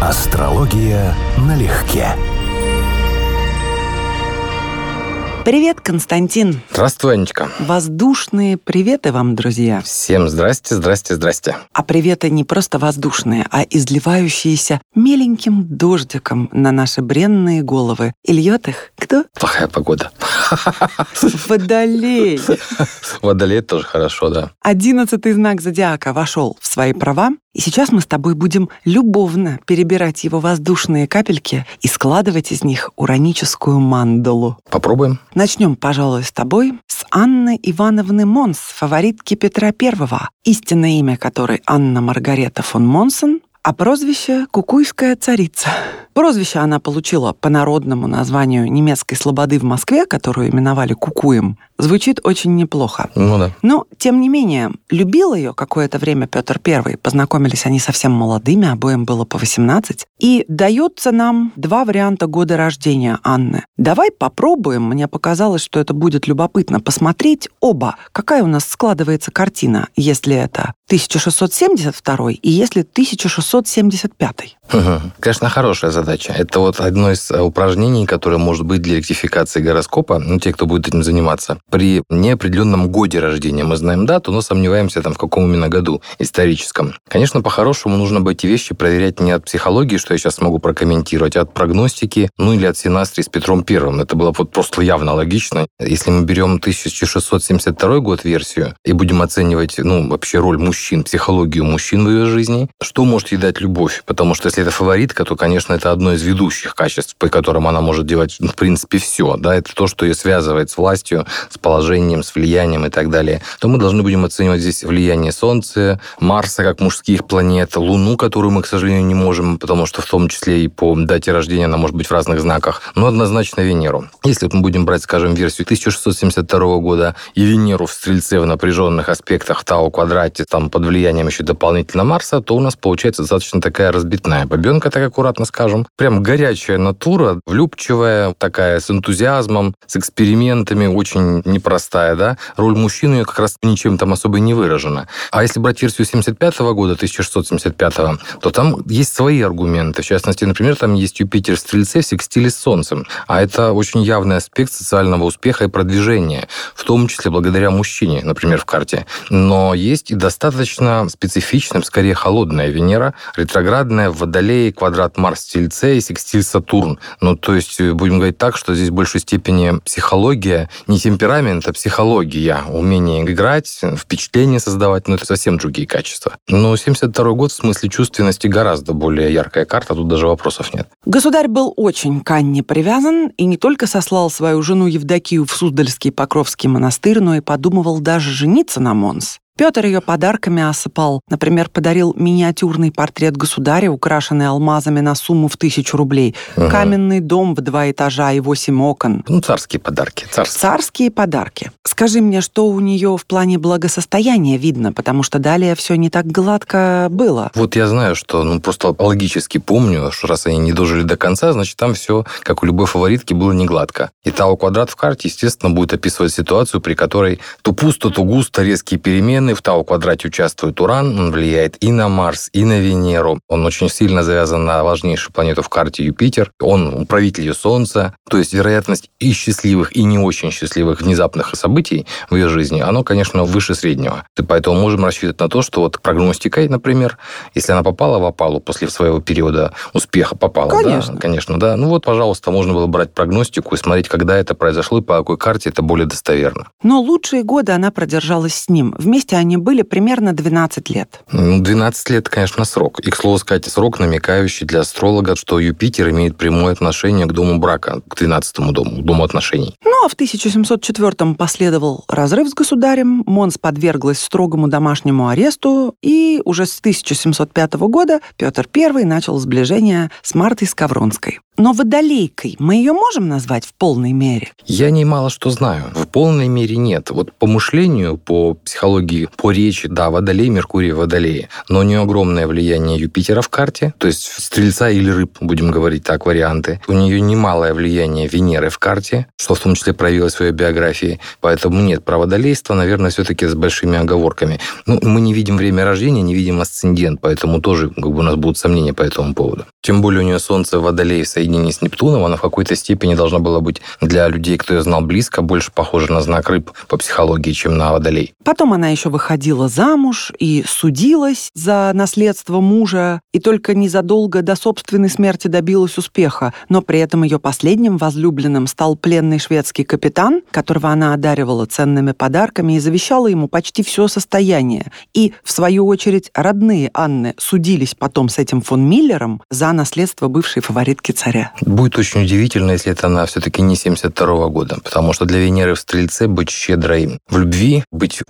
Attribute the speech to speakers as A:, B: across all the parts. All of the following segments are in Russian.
A: Астрология налегке.
B: Привет, Константин.
C: Здравствуй, Анечка.
B: Воздушные приветы вам, друзья.
C: Всем здрасте, здрасте, здрасте.
B: А приветы не просто воздушные, а изливающиеся меленьким дождиком на наши бренные головы. И льет их кто?
C: Плохая погода.
B: Водолей.
C: Водолей тоже хорошо, да.
B: Одиннадцатый знак зодиака вошел в свои права, и сейчас мы с тобой будем любовно перебирать его воздушные капельки и складывать из них ураническую мандалу.
C: Попробуем.
B: Начнем, пожалуй, с тобой, с Анны Ивановны Монс, фаворитки Петра Первого, истинное имя которой Анна Маргарета фон Монсон, а прозвище «Кукуйская царица». Прозвище она получила по народному названию немецкой слободы в Москве, которую именовали Кукуем. Звучит очень неплохо.
C: Ну да.
B: Но, тем не менее, любил ее какое-то время Петр I. Познакомились они совсем молодыми, обоим было по 18. И дается нам два варианта года рождения Анны. Давай попробуем, мне показалось, что это будет любопытно, посмотреть оба, какая у нас складывается картина, если это 1672 и если 1675.
C: Конечно, хорошая задача. Это вот одно из э, упражнений, которое может быть для ректификации гороскопа, ну, те, кто будет этим заниматься, при неопределенном годе рождения. Мы знаем дату, но сомневаемся, там, в каком именно году историческом. Конечно, по-хорошему нужно бы эти вещи проверять не от психологии, что я сейчас могу прокомментировать, а от прогностики, ну или от синастрии с Петром Первым. Это было вот просто явно логично. Если мы берем 1672 год версию и будем оценивать, ну, вообще роль мужчин, психологию мужчин в ее жизни, что может ей дать любовь? Потому что если это фаворитка, то, конечно, это одно из ведущих качеств, по которым она может делать, ну, в принципе, все. Да? Это то, что ее связывает с властью, с положением, с влиянием и так далее. То мы должны будем оценивать здесь влияние Солнца, Марса как мужских планет, Луну, которую мы, к сожалению, не можем, потому что в том числе и по дате рождения она может быть в разных знаках, но однозначно Венеру. Если мы будем брать, скажем, версию 1672 года и Венеру в Стрельце в напряженных аспектах в Тау-квадрате, там под влиянием еще дополнительно Марса, то у нас получается достаточно такая разбитная бабенка, так аккуратно скажем. Прям горячая натура, влюбчивая, такая с энтузиазмом, с экспериментами, очень непростая, да. Роль мужчины как раз ничем там особо не выражена. А если брать версию 75 года, 1675, то там есть свои аргументы. В частности, например, там есть Юпитер в Стрельце в секстиле с Солнцем. А это очень явный аспект социального успеха и продвижения, в том числе благодаря мужчине, например, в карте. Но есть и достаточно специфичным, скорее холодная Венера, ретроградная в Водолее, квадрат Марс-Тельце и секстиль Сатурн. Ну, то есть, будем говорить так, что здесь в большей степени психология, не темперамент, а психология, умение играть, впечатление создавать, ну, это совсем другие качества. Но 72 год в смысле чувственности гораздо более яркая карта, тут даже вопросов нет.
B: Государь был очень к Анне привязан и не только сослал свою жену Евдокию в Суздальский Покровский монастырь, но и подумывал даже жениться на Монс. Петр ее подарками осыпал. Например, подарил миниатюрный портрет государя, украшенный алмазами на сумму в тысячу рублей. Угу. Каменный дом в два этажа и восемь окон.
C: Ну, царские подарки.
B: Царские. царские подарки. Скажи мне, что у нее в плане благосостояния видно, потому что далее все не так гладко было.
C: Вот я знаю, что, ну, просто логически помню, что раз они не дожили до конца, значит, там все, как у любой фаворитки, было не гладко. И Тау квадрат в карте, естественно, будет описывать ситуацию, при которой то пусто, то густо, резкие перемены, Стороны в Тау-квадрате участвует Уран, он влияет и на Марс, и на Венеру. Он очень сильно завязан на важнейшую планету в карте Юпитер. Он управитель ее Солнца. То есть вероятность и счастливых, и не очень счастливых внезапных событий в ее жизни, оно, конечно, выше среднего. И поэтому можем рассчитывать на то, что вот прогностикой, например, если она попала в опалу после своего периода успеха, попала,
B: конечно.
C: да, конечно, да. Ну вот, пожалуйста, можно было брать прогностику и смотреть, когда это произошло и по какой карте это более достоверно.
B: Но лучшие годы она продержалась с ним. Вместе они были примерно 12 лет.
C: Ну, 12 лет, конечно, срок. И, к слову сказать, срок, намекающий для астролога, что Юпитер имеет прямое отношение к дому брака, к 12 дому, дому отношений.
B: Ну, а в 1704-м последовал разрыв с государем, Монс подверглась строгому домашнему аресту, и уже с 1705 года Петр I начал сближение с Мартой Скавронской. Но водолейкой мы ее можем назвать в полной мере?
C: Я не мало что знаю. В полной мере нет. Вот по мышлению, по психологии По речи, да, Водолей, Меркурий, Водолей. Но у нее огромное влияние Юпитера в карте, то есть Стрельца или Рыб, будем говорить так, варианты. У нее немалое влияние Венеры в карте, что в том числе проявилось в ее биографии. Поэтому нет, про Водолейство, наверное, все-таки с большими оговорками. Ну, мы не видим время рождения, не видим асцендент, поэтому тоже как бы, у нас будут сомнения по этому поводу. Тем более у нее Солнце в Водолее в соединении с Нептуном, она в какой-то степени должна была быть для людей, кто ее знал близко, больше похожа на знак рыб по психологии, чем на Водолей.
B: Потом она еще выходила замуж и судилась за наследство мужа, и только незадолго до собственной смерти добилась успеха, но при этом ее последним возлюбленным стал пленный шведский капитан, которого она одаривала ценными подарками и завещала ему почти все состояние. И, в свою очередь, родные Анны судились потом с этим фон Миллером за наследство бывшей фаворитки царя.
C: Будет очень удивительно, если это она все-таки не 72 года, потому что для Венеры в Стрельце быть щедрой в любви, быть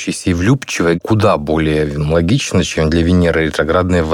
C: увлекающейся и влюбчивой куда более логично, чем для Венеры ретроградной в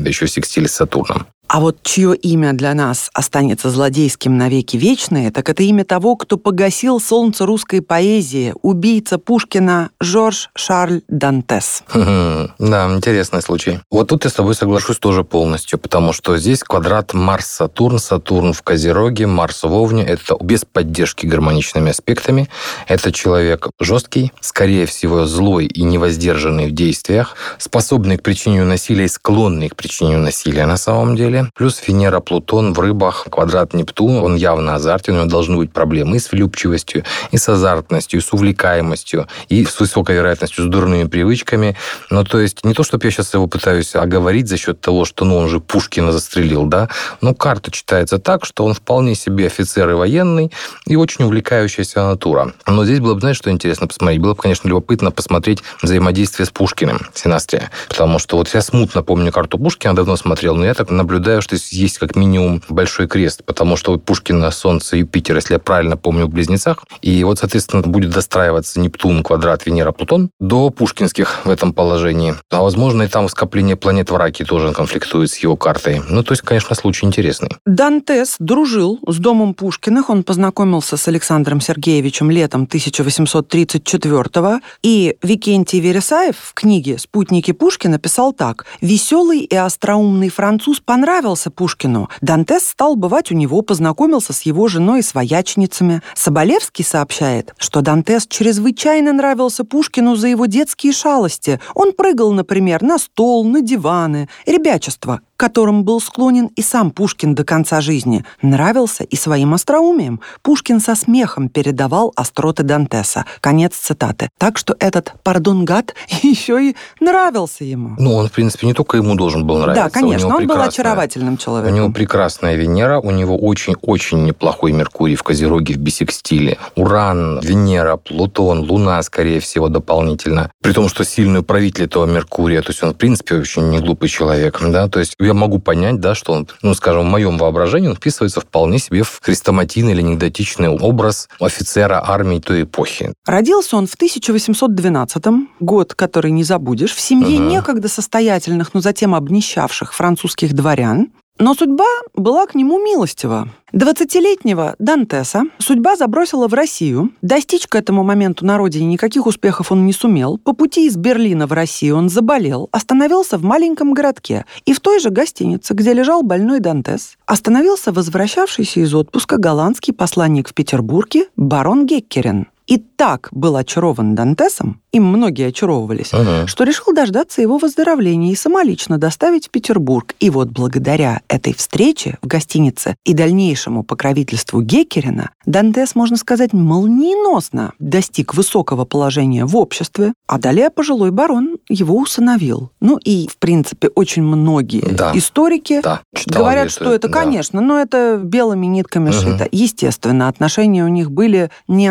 C: да еще в с Сатурном.
B: А вот чье имя для нас останется злодейским навеки вечное, так это имя того, кто погасил солнце русской поэзии, убийца Пушкина Жорж Шарль Дантес.
C: Да, интересный случай. Вот тут я с тобой соглашусь тоже полностью, потому что здесь квадрат Марс-Сатурн, Сатурн в Козероге, Марс в Овне. Это без поддержки гармоничными аспектами. Это человек жесткий, скорее всего, злой и невоздержанный в действиях, способный к причинению насилия и склонный к причинению насилия на самом деле Плюс Венера, Плутон в рыбах, квадрат Нептуна, он явно азартен, у него должны быть проблемы и с влюбчивостью, и с азартностью, и с увлекаемостью, и с высокой вероятностью с дурными привычками. Ну, то есть не то, чтобы я сейчас его пытаюсь оговорить за счет того, что ну, он же Пушкина застрелил, да, но карта читается так, что он вполне себе офицер и военный, и очень увлекающаяся натура. Но здесь было бы, знаешь, что интересно посмотреть? Было бы, конечно, любопытно посмотреть взаимодействие с Пушкиным, Синастрия. Потому что вот я смутно помню карту Пушкина, давно смотрел, но я так наблюдаю утверждаю, что есть как минимум большой крест, потому что у Пушкина Солнце, Юпитер, если я правильно помню, в Близнецах. И вот, соответственно, будет достраиваться Нептун, квадрат, Венера, Плутон до пушкинских в этом положении. А, возможно, и там скопление планет в Раке тоже конфликтует с его картой. Ну, то есть, конечно, случай интересный.
B: Дантес дружил с домом Пушкиных. Он познакомился с Александром Сергеевичем летом 1834 И Викентий Вересаев в книге «Спутники Пушкина» писал так. «Веселый и остроумный француз понравился понравился Пушкину. Дантес стал бывать у него, познакомился с его женой и своячницами. Соболевский сообщает, что Дантес чрезвычайно нравился Пушкину за его детские шалости. Он прыгал, например, на стол, на диваны. Ребячество, которым был склонен и сам Пушкин до конца жизни, нравился и своим остроумием. Пушкин со смехом передавал остроты Дантеса. Конец цитаты. Так что этот, пардон, гад еще и нравился ему.
C: Ну, он, в принципе, не только ему должен был нравиться.
B: Да, конечно, он был очаровательным человеком.
C: У него прекрасная Венера, у него очень-очень неплохой Меркурий в Козероге, в бисекстиле. Уран, Венера, Плутон, Луна, скорее всего, дополнительно. При том, что сильный правитель этого Меркурия, то есть он, в принципе, очень не глупый человек, да, то есть я могу понять, да, что он, ну, скажем, в моем воображении он вписывается вполне себе в хрестоматийный или анекдотичный образ офицера армии той эпохи.
B: Родился он в 1812 год, который не забудешь, в семье угу. некогда состоятельных, но затем обнищавших французских дворян. Но судьба была к нему милостива. Двадцатилетнего Дантеса судьба забросила в Россию. Достичь к этому моменту на родине никаких успехов он не сумел. По пути из Берлина в Россию он заболел, остановился в маленьком городке. И в той же гостинице, где лежал больной Дантес, остановился возвращавшийся из отпуска голландский посланник в Петербурге барон Геккерен и так был очарован Дантесом, им многие очаровывались, ага. что решил дождаться его выздоровления и самолично доставить в Петербург. И вот благодаря этой встрече в гостинице и дальнейшему покровительству Геккерина Дантес, можно сказать, молниеносно достиг высокого положения в обществе, а далее пожилой барон его усыновил. Ну и, в принципе, очень многие да. историки да. говорят, это, что это, да. конечно, но это белыми нитками угу. шито. Естественно, отношения у них были не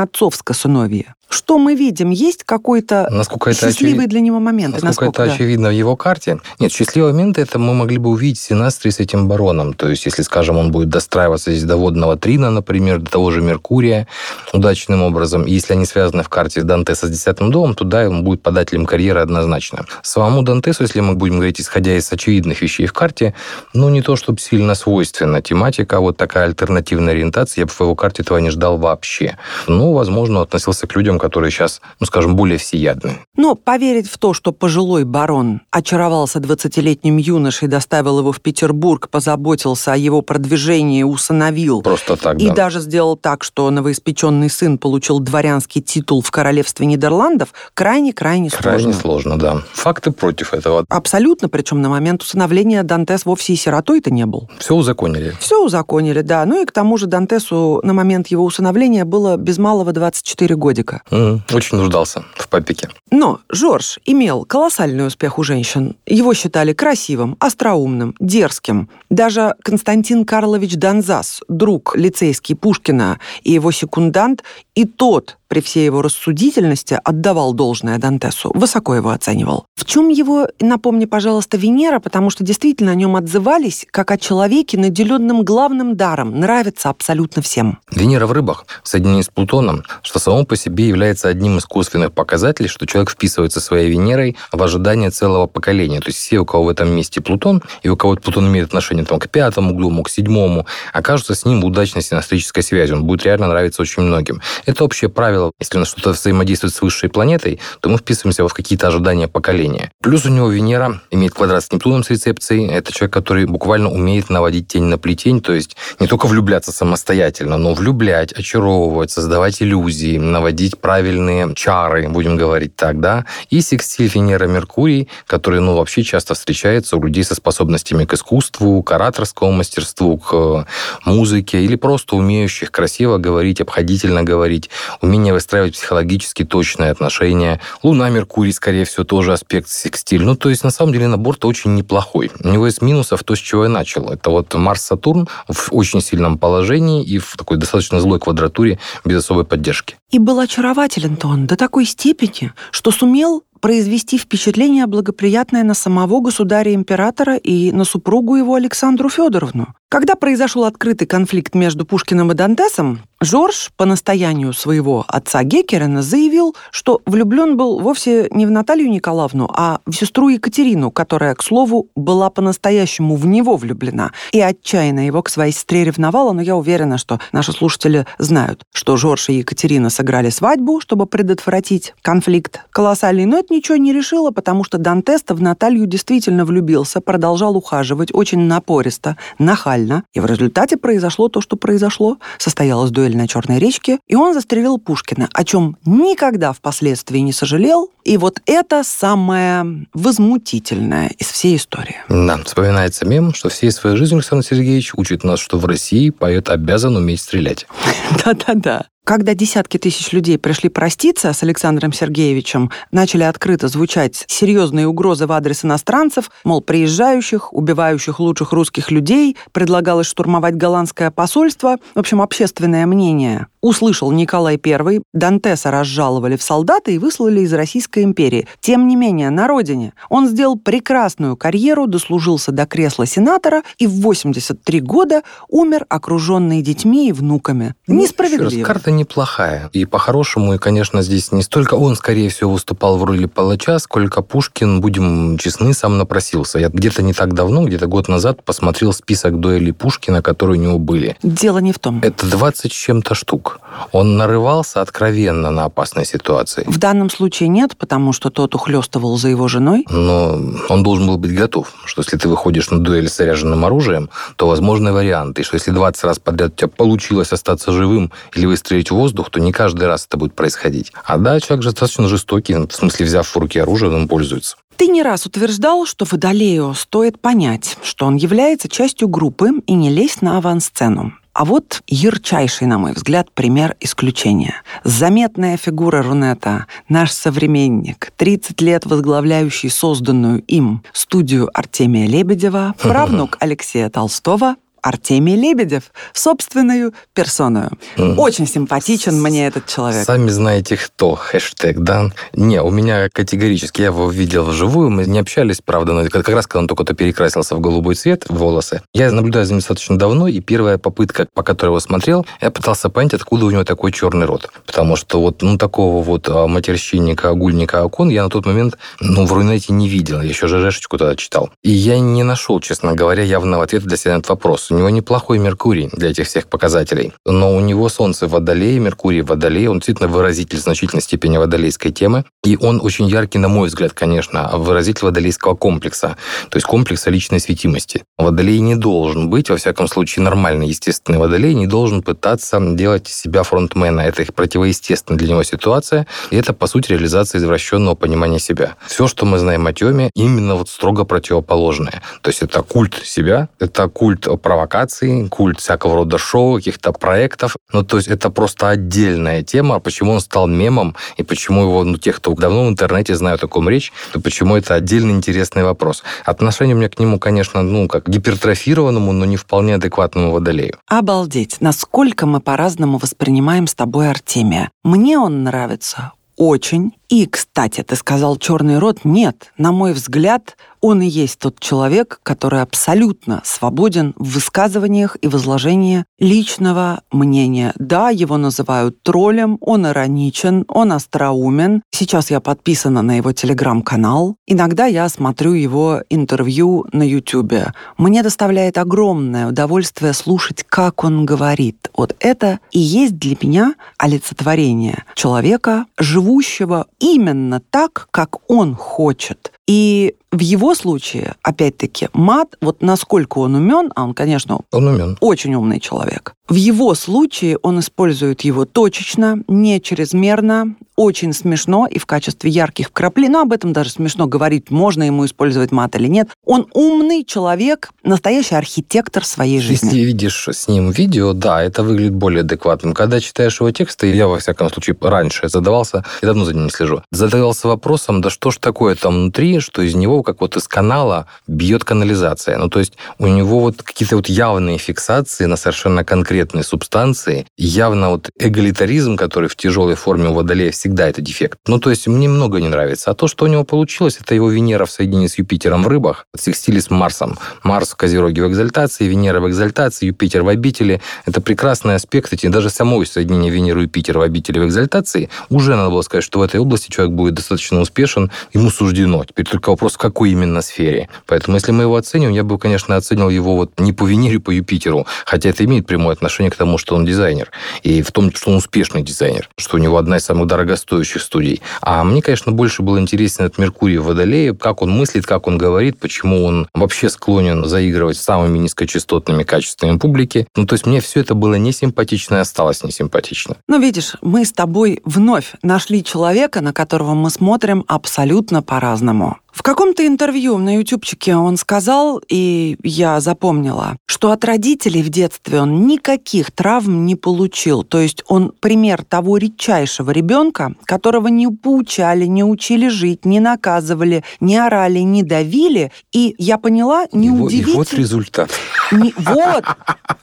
B: отцовско-сыновья. Что мы видим? Есть какой-то насколько счастливый очевид... для него момент?
C: Насколько, насколько это да? очевидно в его карте? Нет, счастливый момент это мы могли бы увидеть Синастри с этим бароном. То есть, если, скажем, он будет достраиваться здесь до водного трина, например, до того же Меркурия удачным образом. И если они связаны в карте Дантеса с десятым домом, то да, он будет подателем карьеры однозначно. Самому Дантесу, если мы будем говорить, исходя из очевидных вещей в карте, ну, не то, чтобы сильно свойственна тематика, а вот такая альтернативная ориентация, я бы в его карте этого не ждал вообще. Ну, возможно, относился к людям, которые сейчас, ну, скажем, более всеядны.
B: Но поверить в то, что пожилой барон очаровался 20-летним юношей, доставил его в Петербург, позаботился о его продвижении, усыновил.
C: Просто так,
B: И
C: да.
B: даже сделал так, что новоиспеченный сын получил дворянский титул в королевстве Нидерландов, крайне-крайне
C: Крайне
B: сложно.
C: сложно, да. Факты против этого.
B: Абсолютно, причем на момент усыновления Дантес вовсе и сиротой-то не был.
C: Все узаконили.
B: Все узаконили, да. Ну и к тому же Дантесу на момент его усыновления было без малого 24 годика.
C: Очень нуждался в папике.
B: Но Жорж имел колоссальный успех у женщин. Его считали красивым, остроумным, дерзким. Даже Константин Карлович Донзас, друг лицейский Пушкина и его секундант, и тот при всей его рассудительности отдавал должное Дантесу, высоко его оценивал. В чем его, напомни, пожалуйста, Венера, потому что действительно о нем отзывались как о человеке, наделенном главным даром, нравится абсолютно всем.
C: Венера в рыбах в соединении с Плутоном, что само по себе является одним из косвенных показателей, что человек вписывается своей Венерой в ожидание целого поколения. То есть все, у кого в этом месте Плутон, и у кого Плутон имеет отношение там, к пятому углу, к седьмому, окажутся с ним в удачной синастрической связи. Он будет реально нравиться очень многим. Это общее правило. Если у нас что-то взаимодействует с высшей планетой, то мы вписываемся в какие-то ожидания поколения. Плюс у него Венера имеет квадрат с Нептуном с рецепцией. Это человек, который буквально умеет наводить тень на плетень, то есть не только влюбляться самостоятельно, но влюблять, очаровывать, создавать иллюзии, наводить правильные чары, будем говорить так, да. И секстиль Венера-Меркурий, который, ну, вообще часто встречается у людей со способностями к искусству, к ораторскому мастерству, к музыке, или просто умеющих красиво говорить, обходительно говорить, умение выстраивать психологически точные отношения. Луна, Меркурий, скорее всего, тоже аспект секстиль. Ну, то есть, на самом деле, набор-то очень неплохой. У него из минусов то, с чего я начал. Это вот Марс-Сатурн в очень сильном положении и в такой достаточно злой квадратуре без особой поддержки.
B: И был очарователен-то он до такой степени, что сумел произвести впечатление благоприятное на самого государя-императора и на супругу его Александру Федоровну. Когда произошел открытый конфликт между Пушкиным и Дантесом, Жорж по настоянию своего отца Геккерена заявил, что влюблен был вовсе не в Наталью Николаевну, а в сестру Екатерину, которая, к слову, была по-настоящему в него влюблена. И отчаянно его к своей сестре ревновала, но я уверена, что наши слушатели знают, что Жорж и Екатерина сыграли свадьбу, чтобы предотвратить конфликт. Колоссальный, но это ничего не решило, потому что Дантеста в Наталью действительно влюбился, продолжал ухаживать очень напористо, нахально, и в результате произошло то, что произошло. Состоялась дуэль на Черной речке, и он застрелил Пушкина, о чем никогда впоследствии не сожалел. И вот это самое возмутительное из всей истории.
C: Да, вспоминается мем, что всей своей жизнью Александр Сергеевич учит нас, что в России поэт обязан уметь стрелять.
B: Да-да-да. Когда десятки тысяч людей пришли проститься с Александром Сергеевичем, начали открыто звучать серьезные угрозы в адрес иностранцев, мол, приезжающих, убивающих лучших русских людей, предлагалось штурмовать голландское посольство. В общем, общественное мнение услышал Николай I, Дантеса разжаловали в солдаты и выслали из Российской империи. Тем не менее, на родине он сделал прекрасную карьеру, дослужился до кресла сенатора и в 83 года умер, окруженный детьми и внуками.
C: Ну,
B: Несправедливо.
C: Раз, карта неплохая. И по-хорошему, и, конечно, здесь не столько он, скорее всего, выступал в роли палача, сколько Пушкин, будем честны, сам напросился. Я где-то не так давно, где-то год назад, посмотрел список дуэлей Пушкина, которые у него были.
B: Дело не в том.
C: Это 20 с чем-то штук. Он нарывался откровенно на опасной ситуации.
B: В данном случае нет, потому что тот ухлёстывал за его женой.
C: Но он должен был быть готов, что если ты выходишь на дуэль с заряженным оружием, то возможны варианты, что если 20 раз подряд у тебя получилось остаться живым или выстрелить в воздух, то не каждый раз это будет происходить. А да, человек же достаточно жестокий, в смысле, взяв в руки оружие, он пользуется.
B: Ты не раз утверждал, что Водолею стоит понять, что он является частью группы и не лезть на авансцену. А вот ярчайший, на мой взгляд, пример исключения. Заметная фигура Рунета, наш современник, 30 лет возглавляющий созданную им студию Артемия Лебедева, правнук Алексея Толстого, Артемий Лебедев, собственную персоную. Очень симпатичен мне этот человек.
C: Сами знаете кто, хэштег, да? Не, у меня категорически, я его видел вживую, мы не общались, правда, но как раз когда он только-то перекрасился в голубой цвет, волосы. Я наблюдаю за ним достаточно давно, и первая попытка, по которой его смотрел, я пытался понять, откуда у него такой черный рот. Потому что вот, ну, такого вот а, матерщинника, огульника окон я на тот момент, ну, в Рунете не видел. Я еще ЖЖшечку тогда читал. И я не нашел, честно говоря, явного ответа для себя на этот вопрос. У него неплохой Меркурий для этих всех показателей. Но у него Солнце в Водолее, Меркурий в Водолее. Он действительно выразитель в значительной степени водолейской темы. И он очень яркий, на мой взгляд, конечно, выразитель водолейского комплекса. То есть комплекса личной светимости. Водолей не должен быть, во всяком случае, нормальный, естественный водолей не должен пытаться делать себя фронтмена. Это их противоестественная для него ситуация. И это, по сути, реализация извращенного понимания себя. Все, что мы знаем о теме, именно вот строго противоположное. То есть это культ себя, это культ провокаций, культ всякого рода шоу, каких-то проектов. Ну, то есть это просто отдельная тема, почему он стал мемом и почему его, ну, те, кто давно в интернете знают, о ком речь, то почему это отдельно интересный вопрос. Отношение у меня к нему, конечно, ну, как гипертрофированному, но не вполне адекватному водолею.
B: Обалдеть, насколько мы по-разному воспринимаем с тобой Артемия. Мне он нравится очень. И, кстати, ты сказал черный рот. Нет, на мой взгляд, он и есть тот человек, который абсолютно свободен в высказываниях и возложении личного мнения. Да, его называют троллем, он ироничен, он остроумен. Сейчас я подписана на его телеграм-канал. Иногда я смотрю его интервью на ютюбе. Мне доставляет огромное удовольствие слушать, как он говорит. Вот это и есть для меня олицетворение человека, живущего именно так, как он хочет. И в его случае, опять-таки, мат, вот насколько он умен, а он, конечно,
C: он умен.
B: очень умный человек, в его случае он использует его точечно, не чрезмерно, очень смешно и в качестве ярких вкраплений, но об этом даже смешно говорить, можно ему использовать мат или нет. Он умный человек, настоящий архитектор своей жизни.
C: Если видишь с ним видео, да, это выглядит более адекватным. Когда читаешь его тексты, я, во всяком случае, раньше задавался, я давно за ним не слежу, задавался вопросом, да что ж такое там внутри, что из него, как вот из канала, бьет канализация. Ну, то есть у него вот какие-то вот явные фиксации на совершенно конкретные субстанции, явно вот эгалитаризм, который в тяжелой форме у Водолея всегда всегда это дефект. Ну, то есть мне много не нравится. А то, что у него получилось, это его Венера в соединении с Юпитером в рыбах, секстили с Марсом. Марс в Козероге в экзальтации, Венера в экзальтации, Юпитер в обители. Это прекрасный аспект. Эти, даже само соединение Венеры и Юпитера в обители в экзальтации уже надо было сказать, что в этой области человек будет достаточно успешен, ему суждено. Теперь только вопрос, в какой именно сфере. Поэтому, если мы его оценим, я бы, конечно, оценил его вот не по Венере, по Юпитеру, хотя это имеет прямое отношение к тому, что он дизайнер. И в том, что он успешный дизайнер, что у него одна из самых дорогостоящих дорогостоящих студий. А мне, конечно, больше был интересен этот Меркурий в Водолее, как он мыслит, как он говорит, почему он вообще склонен заигрывать с самыми низкочастотными качествами публики. Ну, то есть мне все это было не симпатично и осталось не симпатично.
B: Ну, видишь, мы с тобой вновь нашли человека, на которого мы смотрим абсолютно по-разному. В каком-то интервью на ютубчике он сказал, и я запомнила, что от родителей в детстве он никаких травм не получил. То есть он пример того редчайшего ребенка, которого не поучали, не учили жить, не наказывали, не орали, не давили. И я поняла, неудивительно...
C: И вот результат.
B: Не, вот.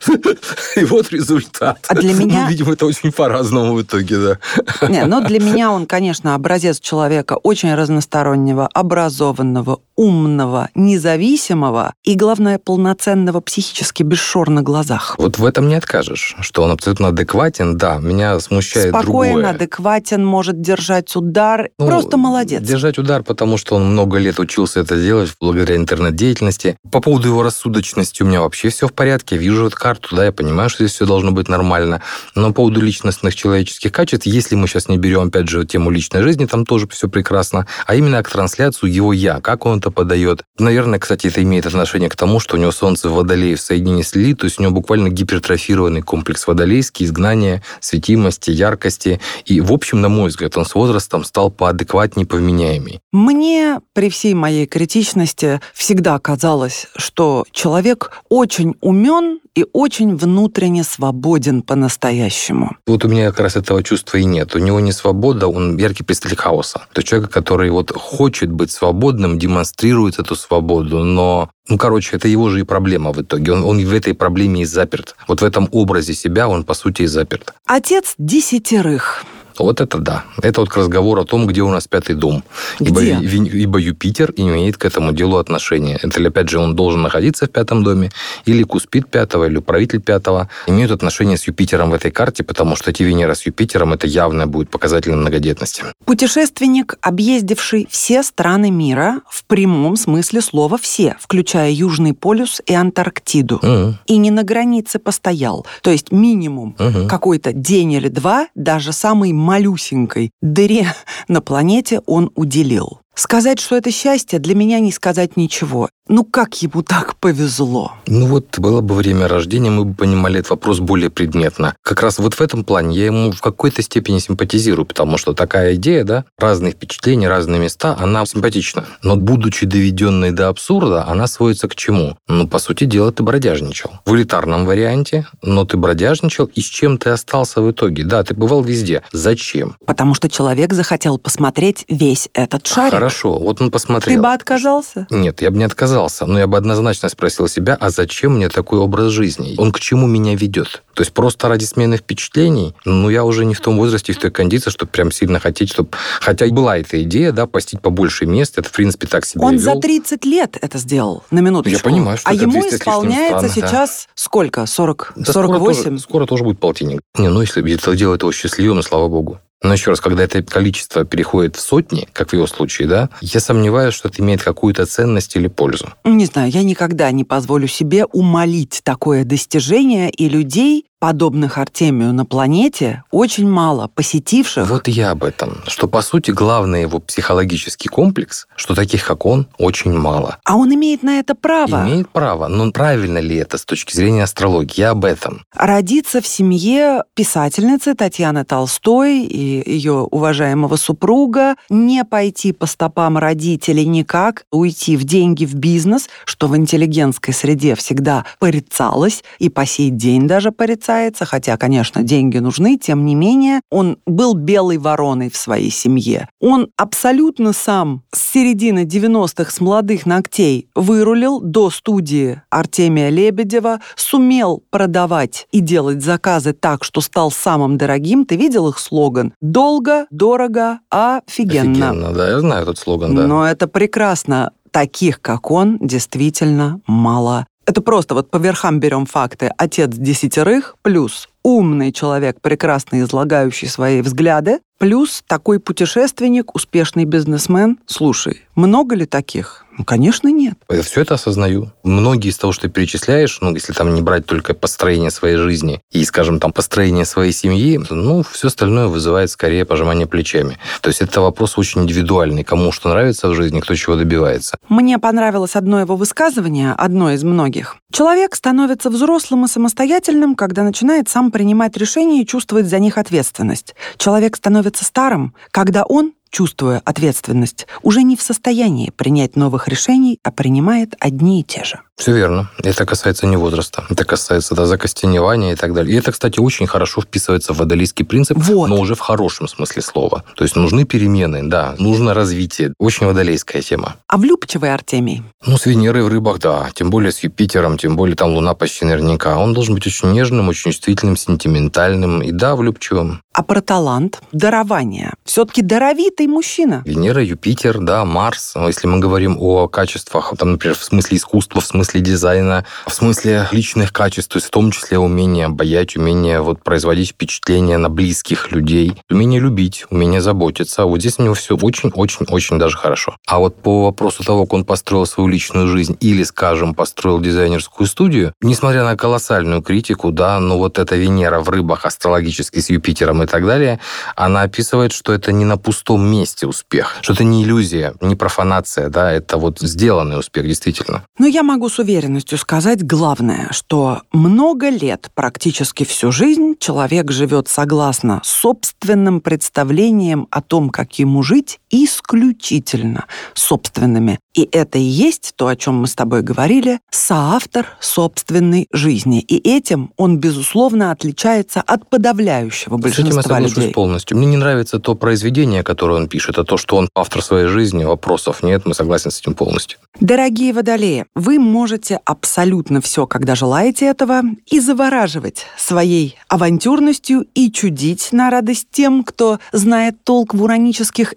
C: И вот результат.
B: А для меня...
C: Ну, видимо, это очень по-разному в итоге, да.
B: Не, но для меня он, конечно, образец человека очень разностороннего, образованного, образованного, умного, независимого и, главное, полноценного психически без шор на глазах.
C: Вот в этом не откажешь, что он абсолютно адекватен. Да, меня смущает
B: Спокоен,
C: другое.
B: адекватен, может держать удар. Ну, Просто молодец.
C: Держать удар, потому что он много лет учился это делать благодаря интернет-деятельности. По поводу его рассудочности у меня вообще все в порядке. Вижу эту карту, да, я понимаю, что здесь все должно быть нормально. Но по поводу личностных человеческих качеств, если мы сейчас не берем, опять же, тему личной жизни, там тоже все прекрасно, а именно к трансляцию его я, как он это подает. Наверное, кстати, это имеет отношение к тому, что у него Солнце в Водолее в соединении с Ли, то есть у него буквально гипертрофированный комплекс водолейский, изгнания, светимости, яркости. И, в общем, на мой взгляд, он с возрастом стал поадекватнее, повменяемый.
B: Мне при всей моей критичности всегда казалось, что человек очень умен и очень внутренне свободен по-настоящему.
C: Вот у меня как раз этого чувства и нет. У него не свобода, он яркий представитель хаоса. То есть человек, который вот хочет быть свободным, демонстрирует эту свободу, но ну, короче, это его же и проблема в итоге. Он, он в этой проблеме и заперт. Вот в этом образе себя он, по сути, и заперт.
B: Отец десятерых.
C: Вот это да. Это вот к разговору о том, где у нас пятый дом. Ибо, ибо Юпитер имеет к этому делу отношение. Это, опять же, он должен находиться в пятом доме, или Куспит пятого, или управитель пятого имеют отношение с Юпитером в этой карте, потому что эти Венера с Юпитером, это явно будет показателем многодетности.
B: Путешественник, объездивший все страны мира, в прямом смысле слова все, включая Южный полюс и Антарктиду.
C: Мгм.
B: И не на границе постоял. То есть минимум
C: Мгм.
B: какой-то день или два даже самой малюсенькой дыре на планете он уделил. Сказать, что это счастье, для меня не сказать ничего. Ну как ему так повезло?
C: Ну вот было бы время рождения, мы бы понимали этот вопрос более предметно. Как раз вот в этом плане я ему в какой-то степени симпатизирую, потому что такая идея, да, разные впечатления, разные места, она симпатична. Но будучи доведенной до абсурда, она сводится к чему? Ну, по сути дела, ты бродяжничал. В элитарном варианте, но ты бродяжничал, и с чем ты остался в итоге? Да, ты бывал везде. Зачем?
B: Потому что человек захотел посмотреть весь этот шарик.
C: Хорошо, вот он посмотрел.
B: Ты бы отказался?
C: Нет, я бы не отказался, но я бы однозначно спросил себя, а зачем мне такой образ жизни? Он к чему меня ведет? То есть просто ради смены впечатлений? Ну, я уже не в том возрасте, в той кондиции, чтобы прям сильно хотеть, чтобы... Хотя и была эта идея, да, постить побольше мест, это, в принципе, так себе
B: Он
C: вел.
B: за 30 лет это сделал, на минуточку.
C: Я понимаю, что
B: А ему
C: 200 с лишним
B: исполняется
C: стран, да.
B: сейчас сколько? 40?
C: Да скоро
B: 48?
C: тоже, скоро тоже будет полтинник. Не, ну, если это делает его счастливым, слава богу. Но еще раз, когда это количество переходит в сотни, как в его случае, да, я сомневаюсь, что это имеет какую-то ценность или пользу.
B: Не знаю, я никогда не позволю себе умолить такое достижение, и людей, подобных Артемию на планете, очень мало, посетивших.
C: Вот я об этом. Что, по сути, главный его психологический комплекс, что таких, как он, очень мало.
B: А он имеет на это право.
C: Имеет право. Но правильно ли это с точки зрения астрологии? Я об этом.
B: Родиться в семье писательницы Татьяны Толстой и ее уважаемого супруга, не пойти по стопам родителей никак, уйти в деньги, в бизнес, что в интеллигентской среде всегда порицалось и по сей день даже порицается, хотя, конечно, деньги нужны, тем не менее, он был белой вороной в своей семье. Он абсолютно сам с середины 90-х с молодых ногтей вырулил до студии Артемия Лебедева, сумел продавать и делать заказы так, что стал самым дорогим. Ты видел их слоган? Долго, дорого, офигенно.
C: Офигенно, да, я знаю этот слоган, да.
B: Но это прекрасно. Таких, как он, действительно мало. Это просто вот по верхам берем факты. Отец десятерых плюс умный человек, прекрасно излагающий свои взгляды, плюс такой путешественник, успешный бизнесмен. Слушай, много ли таких? Ну, конечно, нет.
C: Я все это осознаю. Многие из того, что ты перечисляешь, ну, если там не брать только построение своей жизни и, скажем, там, построение своей семьи, ну, все остальное вызывает скорее пожимание плечами. То есть это вопрос очень индивидуальный. Кому что нравится в жизни, кто чего добивается.
B: Мне понравилось одно его высказывание, одно из многих. Человек становится взрослым и самостоятельным, когда начинает сам принимать решения и чувствовать за них ответственность. Человек становится старым, когда он чувствуя ответственность, уже не в состоянии принять новых решений, а принимает одни и те же.
C: Все верно. Это касается не возраста. Это касается да, закостеневания и так далее. И это, кстати, очень хорошо вписывается в водолийский принцип,
B: Вот.
C: но уже в хорошем смысле слова. То есть нужны перемены, да, нужно развитие. Очень водолейская тема.
B: А влюбчивый Артемий?
C: Ну, с Венерой в рыбах, да. Тем более с Юпитером, тем более там Луна почти наверняка. Он должен быть очень нежным, очень чувствительным, сентиментальным и, да, влюбчивым.
B: А про талант, дарование. Все-таки даровитый мужчина.
C: Венера, Юпитер, да, Марс. Если мы говорим о качествах, там, например, в смысле искусства, в смысле дизайна, в смысле личных качеств, то есть в том числе умение обаять, умение вот производить впечатление на близких людей, умение любить, умение заботиться. Вот здесь у него все очень-очень-очень даже хорошо. А вот по вопросу того, как он построил свою личную жизнь или, скажем, построил дизайнерскую студию, несмотря на колоссальную критику, да, но вот эта Венера в рыбах астрологически с Юпитером и так далее, она описывает, что это не на пустом месте успех, что это не иллюзия, не профанация, да, это вот сделанный успех, действительно.
B: Но я могу с уверенностью сказать главное, что много лет, практически всю жизнь, человек живет согласно собственным представлениям о том, как ему жить исключительно собственными. И это и есть то, о чем мы с тобой говорили, соавтор собственной жизни. И этим он, безусловно, отличается от подавляющего большинства
C: С этим я соглашусь
B: людей.
C: полностью. Мне не нравится то произведение, которое он пишет, а то, что он автор своей жизни, вопросов нет, мы согласен с этим полностью.
B: Дорогие водолеи, вы можете абсолютно все, когда желаете этого, и завораживать своей авантюрностью и чудить на радость тем, кто знает толк в уранических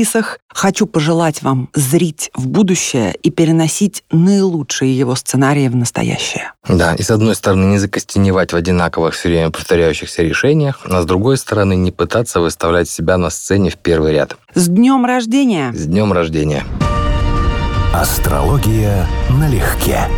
B: экзерсисах. Хочу пожелать вам зрить в будущее и переносить наилучшие его сценарии в настоящее.
C: Да, и с одной стороны не закостеневать в одинаковых все время повторяющихся решениях, а с другой стороны не пытаться выставлять себя на сцене в первый ряд.
B: С днем рождения!
C: С днем рождения!
A: Астрология налегке.